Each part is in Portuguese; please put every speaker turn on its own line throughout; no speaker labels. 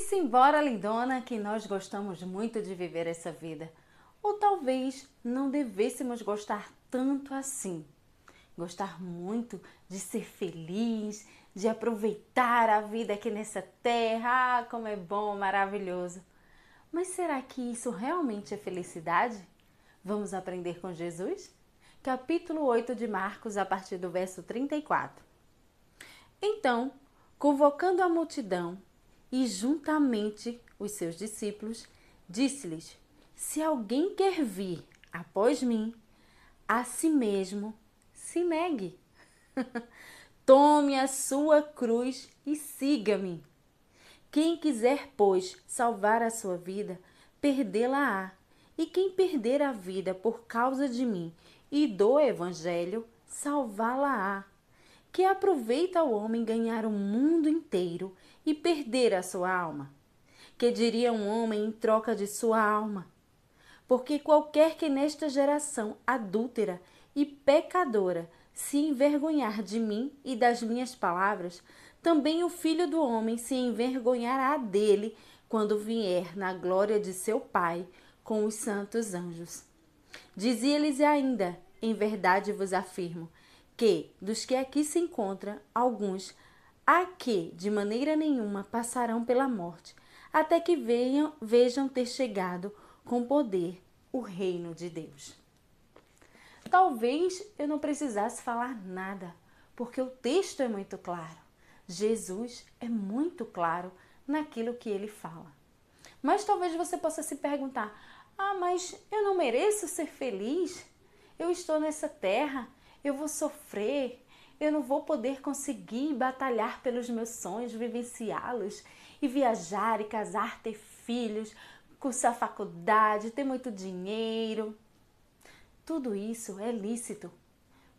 E simbora, lindona, que nós gostamos muito de viver essa vida. Ou talvez não devêssemos gostar tanto assim. Gostar muito de ser feliz, de aproveitar a vida aqui nessa terra. Ah, como é bom, maravilhoso. Mas será que isso realmente é felicidade? Vamos aprender com Jesus? Capítulo 8 de Marcos, a partir do verso 34. Então, convocando a multidão e juntamente os seus discípulos, disse-lhes: Se alguém quer vir após mim, a si mesmo se negue. Tome a sua cruz e siga-me. Quem quiser, pois, salvar a sua vida, perdê-la-á. E quem perder a vida por causa de mim e do Evangelho, salvá-la-á. Que aproveita o homem ganhar o mundo inteiro e perder a sua alma? Que diria um homem em troca de sua alma? Porque qualquer que nesta geração adúltera e pecadora se envergonhar de mim e das minhas palavras, também o filho do homem se envergonhará dele quando vier na glória de seu Pai com os santos anjos. Dizia-lhes ainda: Em verdade vos afirmo que, dos que aqui se encontram, alguns há que, de maneira nenhuma, passarão pela morte, até que vejam ter chegado com poder o reino de Deus. Talvez eu não precisasse falar nada, porque o texto é muito claro. Jesus é muito claro naquilo que ele fala. Mas talvez você possa se perguntar: ah, mas eu não mereço ser feliz? Eu estou nessa terra, eu vou sofrer, eu não vou poder conseguir batalhar pelos meus sonhos, vivenciá-los e viajar e casar, ter filhos, cursar faculdade, ter muito dinheiro. Tudo isso é lícito,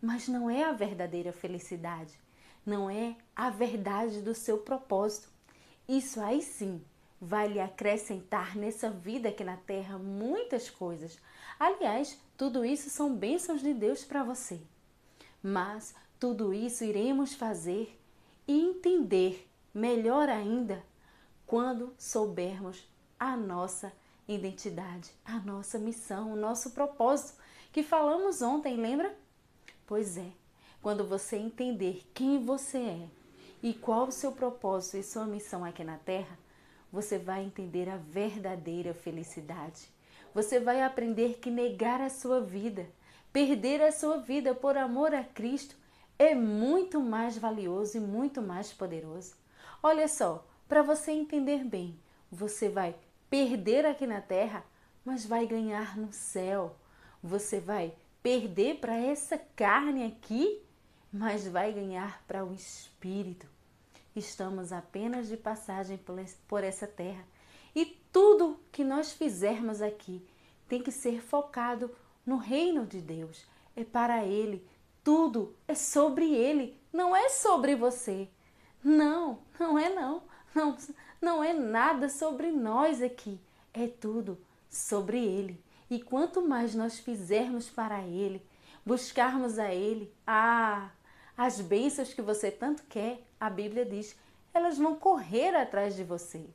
mas não é a verdadeira felicidade não é a verdade do seu propósito. Isso aí sim vai lhe acrescentar nessa vida aqui na terra muitas coisas. Aliás, tudo isso são bênçãos de Deus para você. Mas tudo isso iremos fazer e entender melhor ainda quando soubermos a nossa identidade, a nossa missão, o nosso propósito que falamos ontem, lembra? Pois é, quando você entender quem você é e qual o seu propósito e sua missão aqui na Terra, você vai entender a verdadeira felicidade. Você vai aprender que negar a sua vida, perder a sua vida por amor a Cristo é muito mais valioso e muito mais poderoso. Olha só, para você entender bem, você vai perder aqui na terra, mas vai ganhar no céu. Você vai perder para essa carne aqui, mas vai ganhar para o espírito. Estamos apenas de passagem por essa terra e tudo que nós fizermos aqui tem que ser focado no reino de Deus. É para Ele, tudo é sobre Ele, não é sobre você. Não, não é não. Não, não é nada sobre nós aqui. É tudo sobre Ele. E quanto mais nós fizermos para Ele, buscarmos a Ele, ah, as bênçãos que você tanto quer, a Bíblia diz, elas vão correr atrás de você.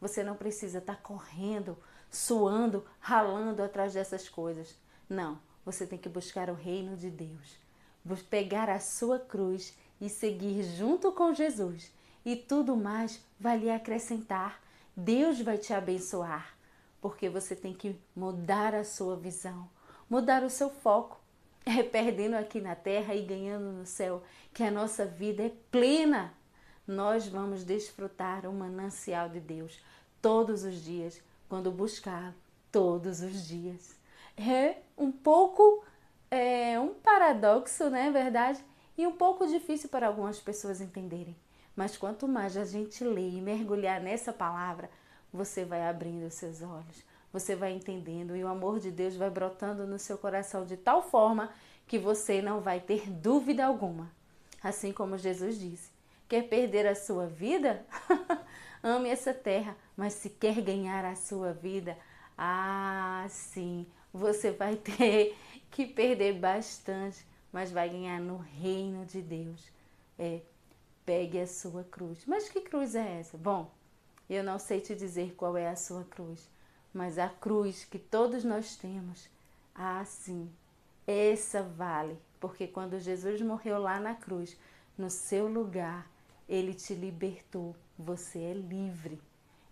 Você não precisa estar tá correndo, suando, ralando atrás dessas coisas. Não, você tem que buscar o reino de Deus. Pegar a sua cruz e seguir junto com Jesus. E tudo mais vai lhe acrescentar. Deus vai te abençoar. Porque você tem que mudar a sua visão, mudar o seu foco é perdendo aqui na terra e ganhando no céu, que a nossa vida é plena. Nós vamos desfrutar o manancial de Deus todos os dias, quando buscar todos os dias. É um pouco é um paradoxo, né, verdade? E um pouco difícil para algumas pessoas entenderem. Mas quanto mais a gente lê e mergulhar nessa palavra, você vai abrindo os seus olhos você vai entendendo e o amor de Deus vai brotando no seu coração de tal forma que você não vai ter dúvida alguma. Assim como Jesus disse: quer perder a sua vida? Ame essa terra, mas se quer ganhar a sua vida, ah, sim, você vai ter que perder bastante, mas vai ganhar no reino de Deus. É, pegue a sua cruz. Mas que cruz é essa? Bom, Eu não sei te dizer qual é a sua cruz, mas a cruz que todos nós temos, ah, sim, essa vale, porque quando Jesus morreu lá na cruz, no seu lugar, ele te libertou, você é livre.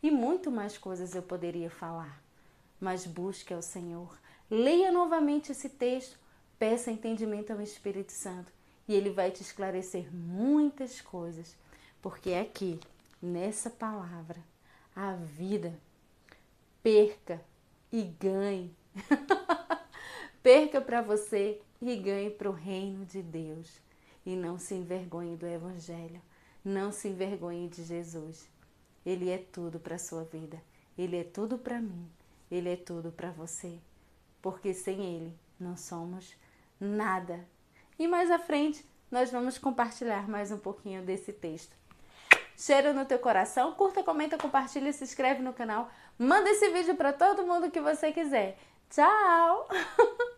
E muito mais coisas eu poderia falar, mas busque ao Senhor. Leia novamente esse texto, peça entendimento ao Espírito Santo e ele vai te esclarecer muitas coisas, porque aqui, nessa palavra, a vida perca e ganhe. perca para você e ganhe para o reino de Deus. E não se envergonhe do Evangelho. Não se envergonhe de Jesus. Ele é tudo para a sua vida. Ele é tudo para mim. Ele é tudo para você. Porque sem Ele não somos nada. E mais à frente nós vamos compartilhar mais um pouquinho desse texto. Cheiro no teu coração, curta, comenta, compartilha, se inscreve no canal, manda esse vídeo para todo mundo que você quiser. Tchau!